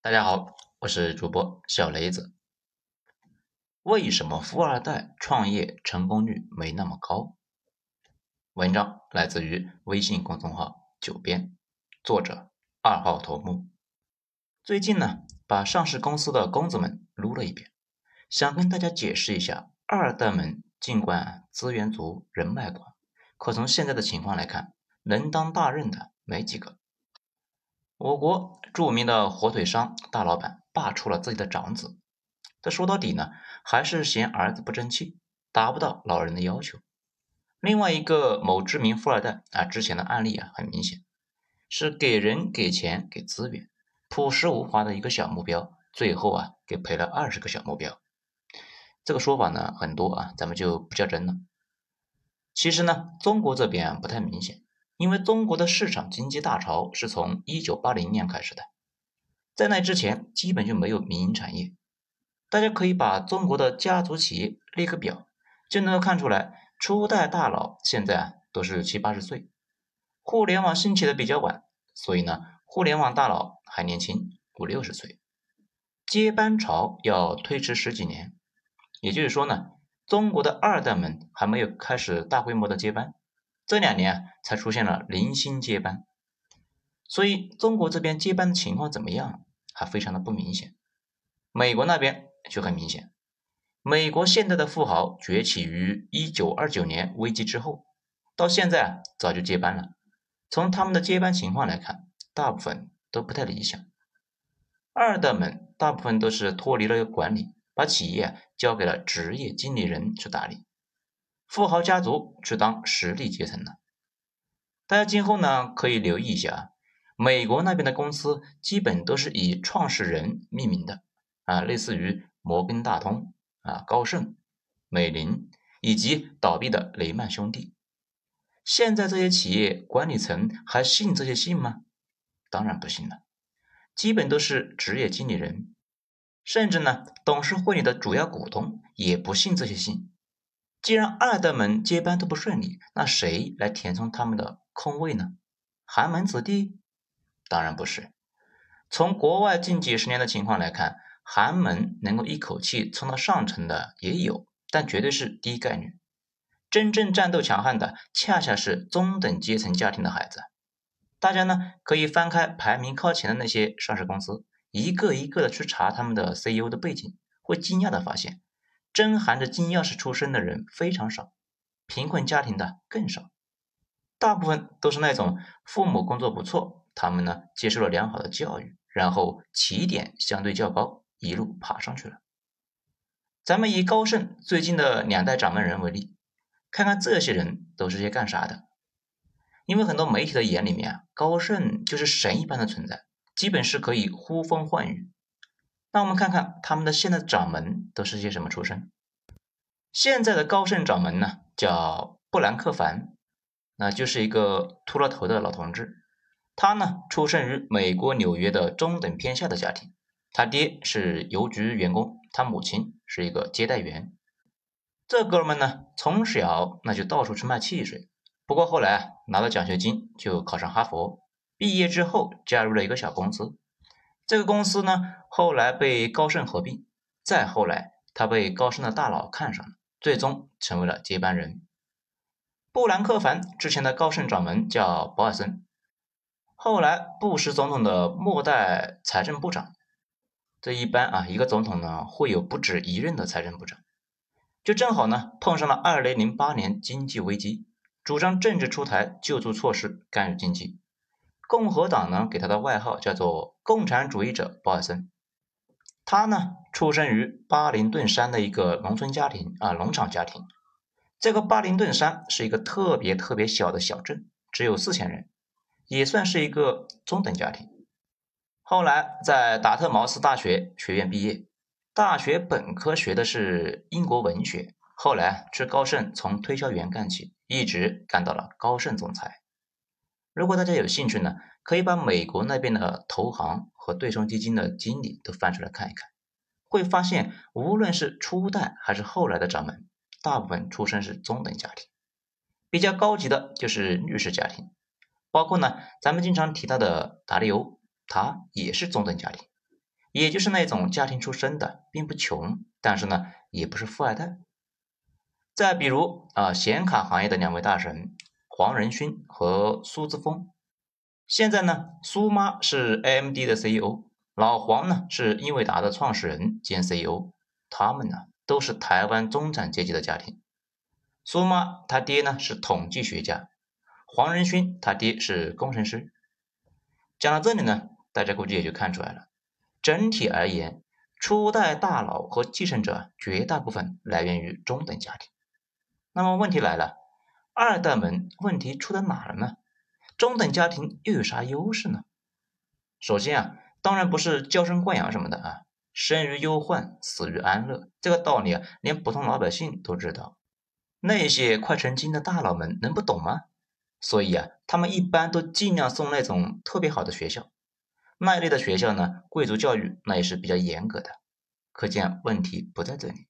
大家好，我是主播小雷子。为什么富二代创业成功率没那么高？文章来自于微信公众号“九编”，作者二号头目。最近呢，把上市公司的公子们撸了一遍，想跟大家解释一下，二代们尽管资源足、人脉广，可从现在的情况来看，能当大任的没几个。我国著名的火腿商大老板罢黜了自己的长子，这说到底呢，还是嫌儿子不争气，达不到老人的要求。另外一个某知名富二代啊，之前的案例啊，很明显是给人、给钱、给资源，朴实无华的一个小目标，最后啊，给赔了二十个小目标。这个说法呢很多啊，咱们就不较真了。其实呢，中国这边不太明显。因为中国的市场经济大潮是从一九八零年开始的，在那之前基本就没有民营产业。大家可以把中国的家族企业列个表，就能够看出来，初代大佬现在啊都是七八十岁。互联网兴起的比较晚，所以呢，互联网大佬还年轻，五六十岁。接班潮要推迟十几年，也就是说呢，中国的二代们还没有开始大规模的接班。这两年啊，才出现了零星接班，所以中国这边接班的情况怎么样，还非常的不明显。美国那边就很明显，美国现在的富豪崛起于一九二九年危机之后，到现在啊，早就接班了。从他们的接班情况来看，大部分都不太理想。二代们大部分都是脱离了管理，把企业交给了职业经理人去打理。富豪家族去当实力阶层了，大家今后呢可以留意一下，美国那边的公司基本都是以创始人命名的啊，类似于摩根大通啊、高盛、美林以及倒闭的雷曼兄弟。现在这些企业管理层还信这些信吗？当然不信了，基本都是职业经理人，甚至呢董事会里的主要股东也不信这些信。既然二代们接班都不顺利，那谁来填充他们的空位呢？寒门子弟？当然不是。从国外近几十年的情况来看，寒门能够一口气冲到上层的也有，但绝对是低概率。真正战斗强悍的，恰恰是中等阶层家庭的孩子。大家呢可以翻开排名靠前的那些上市公司，一个一个的去查他们的 CEO 的背景，会惊讶的发现。真含着金钥匙出生的人非常少，贫困家庭的更少，大部分都是那种父母工作不错，他们呢接受了良好的教育，然后起点相对较高，一路爬上去了。咱们以高盛最近的两代掌门人为例，看看这些人都是些干啥的？因为很多媒体的眼里面啊，高盛就是神一般的存在，基本是可以呼风唤雨。那我们看看他们的现在掌门都是些什么出身？现在的高盛掌门呢，叫布兰克凡，那就是一个秃了头的老同志。他呢，出生于美国纽约的中等偏下的家庭，他爹是邮局员工，他母亲是一个接待员。这哥们呢，从小那就到处去卖汽水，不过后来啊，拿了奖学金就考上哈佛，毕业之后加入了一个小公司。这个公司呢，后来被高盛合并，再后来，他被高盛的大佬看上了，最终成为了接班人。布兰克凡之前的高盛掌门叫博尔森，后来布什总统的末代财政部长。这一般啊，一个总统呢会有不止一任的财政部长，就正好呢碰上了二零零八年经济危机，主张政治出台救助措施，干预经济。共和党呢，给他的外号叫做“共产主义者博尔森”。他呢，出生于巴林顿山的一个农村家庭啊，农场家庭。这个巴林顿山是一个特别特别小的小镇，只有四千人，也算是一个中等家庭。后来在达特茅斯大学学院毕业，大学本科学的是英国文学，后来去高盛从推销员干起，一直干到了高盛总裁。如果大家有兴趣呢，可以把美国那边的投行和对冲基金的经理都翻出来看一看，会发现无论是初代还是后来的掌门，大部分出身是中等家庭，比较高级的就是律师家庭，包括呢咱们经常提到的达利欧，他也是中等家庭，也就是那种家庭出身的，并不穷，但是呢，也不是富二代。再比如啊，显卡行业的两位大神黄仁勋和苏姿丰，现在呢，苏妈是 AMD 的 CEO，老黄呢是英伟达的创始人兼 CEO，他们呢都是台湾中产阶级的家庭。苏妈他爹呢是统计学家，黄仁勋他爹是工程师。讲到这里呢，大家估计也就看出来了。整体而言，初代大佬和继承者绝大部分来源于中等家庭。那么问题来了，二代们问题出在哪了呢？中等家庭又有啥优势呢？首先啊，当然不是娇生惯养什么的啊，生于忧患，死于安乐，这个道理啊，连普通老百姓都知道。那些快成精的大佬们能不懂吗？所以啊，他们一般都尽量送那种特别好的学校。那一类的学校呢，贵族教育那也是比较严格的。可见问题不在这里。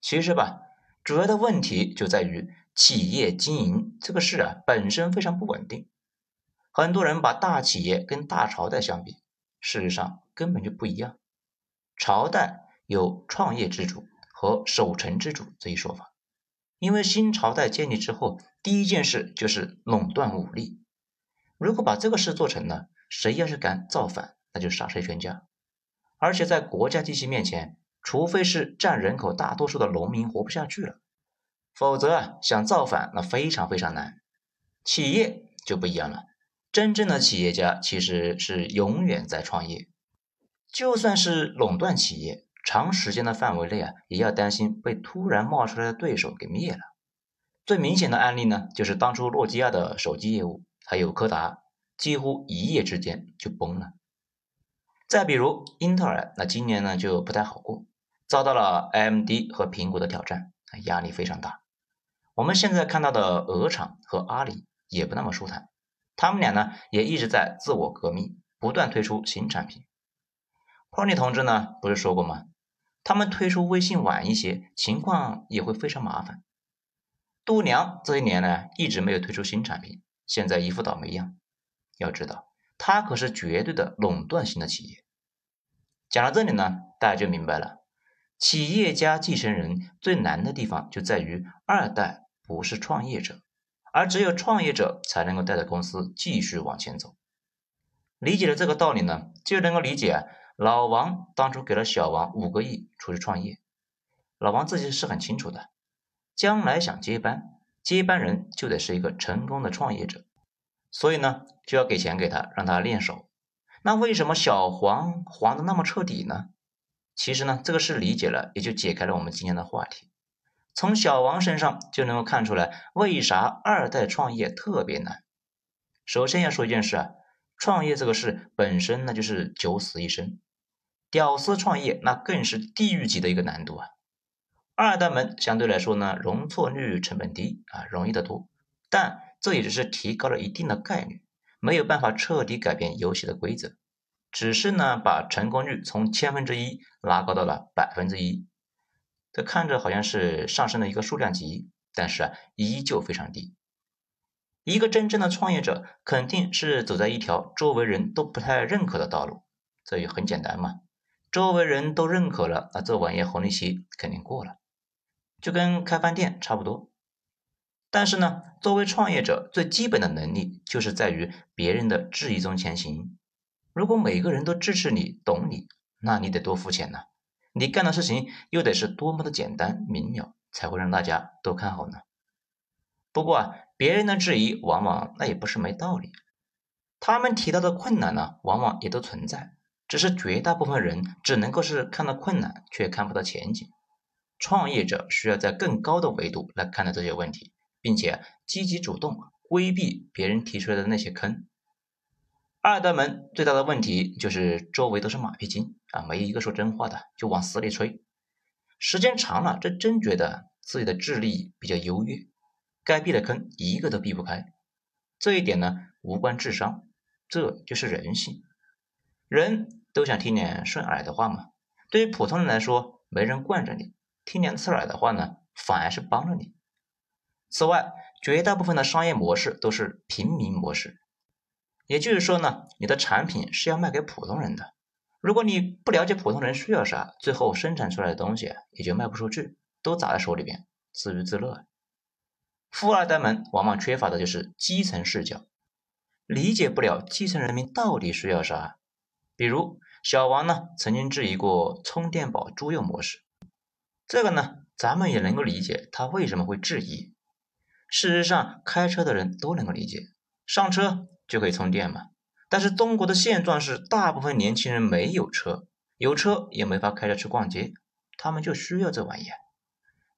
其实吧。主要的问题就在于企业经营这个事啊，本身非常不稳定。很多人把大企业跟大朝代相比，事实上根本就不一样。朝代有创业之主和守成之主这一说法，因为新朝代建立之后，第一件事就是垄断武力。如果把这个事做成了，谁要是敢造反，那就杀谁全家。而且在国家机器面前。除非是占人口大多数的农民活不下去了，否则啊，想造反那非常非常难。企业就不一样了，真正的企业家其实是永远在创业，就算是垄断企业，长时间的范围内啊，也要担心被突然冒出来的对手给灭了。最明显的案例呢，就是当初诺基亚的手机业务，还有柯达，几乎一夜之间就崩了。再比如英特尔，那今年呢就不太好过。遭到了 AMD 和苹果的挑战，压力非常大。我们现在看到的鹅厂和阿里也不那么舒坦，他们俩呢也一直在自我革命，不断推出新产品。匡利同志呢不是说过吗？他们推出微信晚一些，情况也会非常麻烦。度娘这些年呢一直没有推出新产品，现在一副倒霉样。要知道，他可是绝对的垄断型的企业。讲到这里呢，大家就明白了。企业家继承人最难的地方就在于二代不是创业者，而只有创业者才能够带着公司继续往前走。理解了这个道理呢，就能够理解老王当初给了小王五个亿出去创业。老王自己是很清楚的，将来想接班，接班人就得是一个成功的创业者，所以呢就要给钱给他，让他练手。那为什么小黄黄的那么彻底呢？其实呢，这个事理解了，也就解开了我们今天的话题。从小王身上就能够看出来，为啥二代创业特别难。首先要说一件事啊，创业这个事本身那就是九死一生，屌丝创业那更是地狱级的一个难度啊。二代们相对来说呢，容错率成本低啊，容易得多，但这也只是提高了一定的概率，没有办法彻底改变游戏的规则。只是呢，把成功率从千分之一拉高到了百分之一，这看着好像是上升了一个数量级，但是啊，依旧非常低。一个真正的创业者肯定是走在一条周围人都不太认可的道路，这也很简单嘛。周围人都认可了，那这玩意红利期肯定过了，就跟开饭店差不多。但是呢，作为创业者，最基本的能力就是在于别人的质疑中前行。如果每个人都支持你、懂你，那你得多肤浅呢？你干的事情又得是多么的简单明了，才会让大家都看好呢？不过啊，别人的质疑往往那也不是没道理，他们提到的困难呢，往往也都存在，只是绝大部分人只能够是看到困难，却看不到前景。创业者需要在更高的维度来看待这些问题，并且积极主动规避别人提出来的那些坑。二代们最大的问题就是周围都是马屁精啊，没一个说真话的，就往死里吹。时间长了，这真觉得自己的智力比较优越，该避的坑一个都避不开。这一点呢，无关智商，这就是人性。人都想听点顺耳的话嘛。对于普通人来说，没人惯着你，听点刺耳的话呢，反而是帮了你。此外，绝大部分的商业模式都是平民模式。也就是说呢，你的产品是要卖给普通人的，如果你不了解普通人需要啥，最后生产出来的东西也就卖不出去，都砸在手里边，自娱自乐。富二代们往往缺乏的就是基层视角，理解不了基层人民到底需要啥。比如小王呢，曾经质疑过充电宝租用模式，这个呢，咱们也能够理解他为什么会质疑。事实上，开车的人都能够理解，上车就可以充电嘛。但是中国的现状是，大部分年轻人没有车，有车也没法开着去逛街，他们就需要这玩意。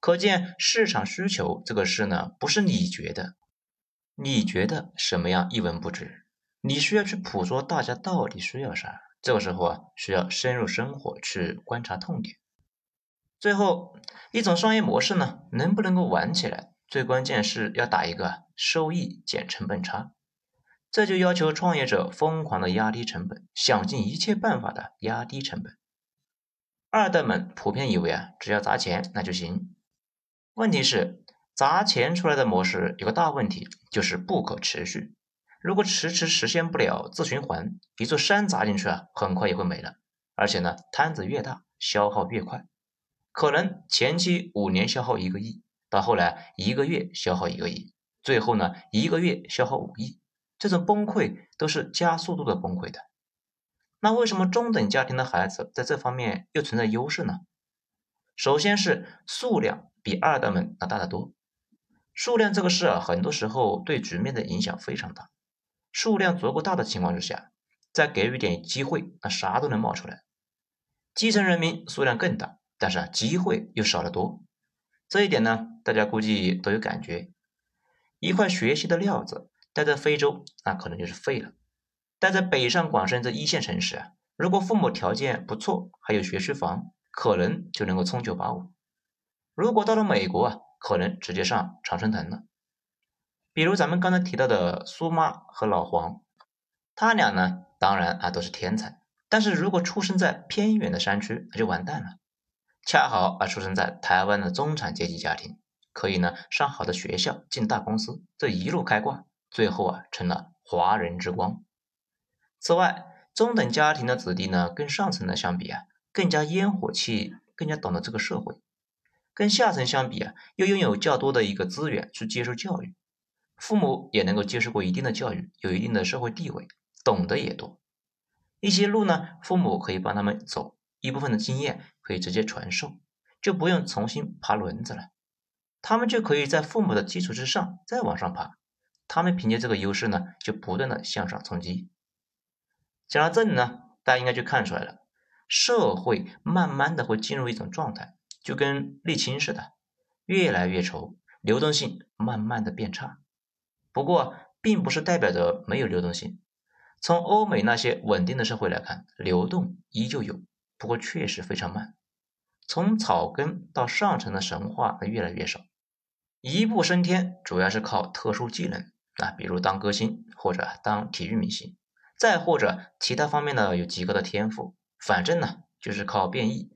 可见市场需求这个事呢，不是你觉得，你觉得什么样一文不值，你需要去捕捉大家到底需要啥。这个时候啊，需要深入生活去观察痛点。最后一种商业模式呢，能不能够玩起来？最关键是要打一个收益减成本差，这就要求创业者疯狂的压低成本，想尽一切办法的压低成本。二代们普遍以为啊，只要砸钱那就行。问题是砸钱出来的模式有个大问题，就是不可持续。如果迟迟实现不了自循环，一座山砸进去啊，很快也会没了。而且呢，摊子越大，消耗越快，可能前期五年消耗一个亿。到后来，一个月消耗一个亿，最后呢，一个月消耗五亿，这种崩溃都是加速度的崩溃的。那为什么中等家庭的孩子在这方面又存在优势呢？首先是数量比二代们要大得多。数量这个事啊，很多时候对局面的影响非常大。数量足够大的情况之下，再给予点机会，那啥都能冒出来。基层人民数量更大，但是啊，机会又少得多。这一点呢，大家估计都有感觉。一块学习的料子，待在非洲，那可能就是废了；待在北上广深这一线城市啊，如果父母条件不错，还有学区房，可能就能够冲九八五。如果到了美国啊，可能直接上常春藤了。比如咱们刚才提到的苏妈和老黄，他俩呢，当然啊都是天才，但是如果出生在偏远的山区，那就完蛋了。恰好啊，出生在台湾的中产阶级家庭，可以呢上好的学校，进大公司，这一路开挂，最后啊成了华人之光。此外，中等家庭的子弟呢，跟上层的相比啊，更加烟火气，更加懂得这个社会；跟下层相比啊，又拥有较多的一个资源去接受教育，父母也能够接受过一定的教育，有一定的社会地位，懂得也多。一些路呢，父母可以帮他们走。一部分的经验可以直接传授，就不用重新爬轮子了。他们就可以在父母的基础之上再往上爬。他们凭借这个优势呢，就不断的向上冲击。讲到这里呢，大家应该就看出来了，社会慢慢的会进入一种状态，就跟沥青似的，越来越稠，流动性慢慢的变差。不过，并不是代表着没有流动性。从欧美那些稳定的社会来看，流动依旧有。不过确实非常慢，从草根到上层的神话越来越少，一步升天主要是靠特殊技能啊，比如当歌星或者当体育明星，再或者其他方面呢有极高的天赋，反正呢就是靠变异。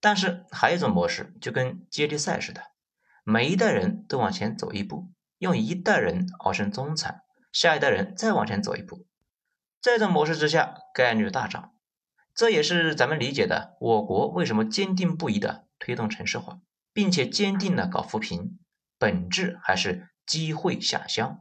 但是还有一种模式，就跟接力赛似的，每一代人都往前走一步，用一代人熬成中产，下一代人再往前走一步，这种模式之下概率大涨。这也是咱们理解的，我国为什么坚定不移的推动城市化，并且坚定的搞扶贫，本质还是机会下乡。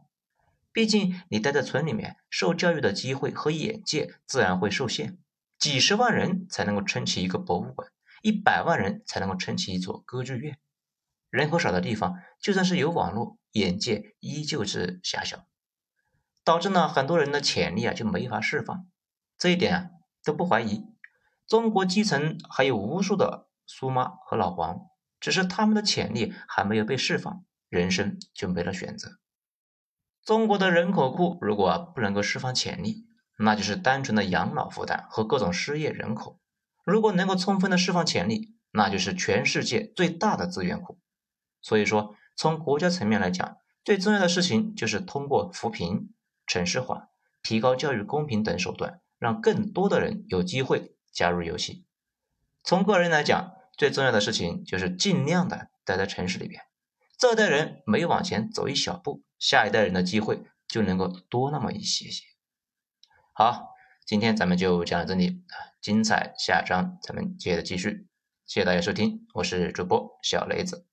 毕竟你待在村里面，受教育的机会和眼界自然会受限。几十万人才能够撑起一个博物馆，一百万人才能够撑起一座歌剧院。人口少的地方，就算是有网络，眼界依旧是狭小，导致呢很多人的潜力啊就没法释放。这一点啊。都不怀疑，中国基层还有无数的苏妈和老黄，只是他们的潜力还没有被释放，人生就没了选择。中国的人口库如果不能够释放潜力，那就是单纯的养老负担和各种失业人口；如果能够充分的释放潜力，那就是全世界最大的资源库。所以说，从国家层面来讲，最重要的事情就是通过扶贫、城市化、提高教育公平等手段。让更多的人有机会加入游戏。从个人来讲，最重要的事情就是尽量的待在城市里边。这代人每往前走一小步，下一代人的机会就能够多那么一些些。好，今天咱们就讲到这里，精彩下章咱们接着继续。谢谢大家收听，我是主播小雷子。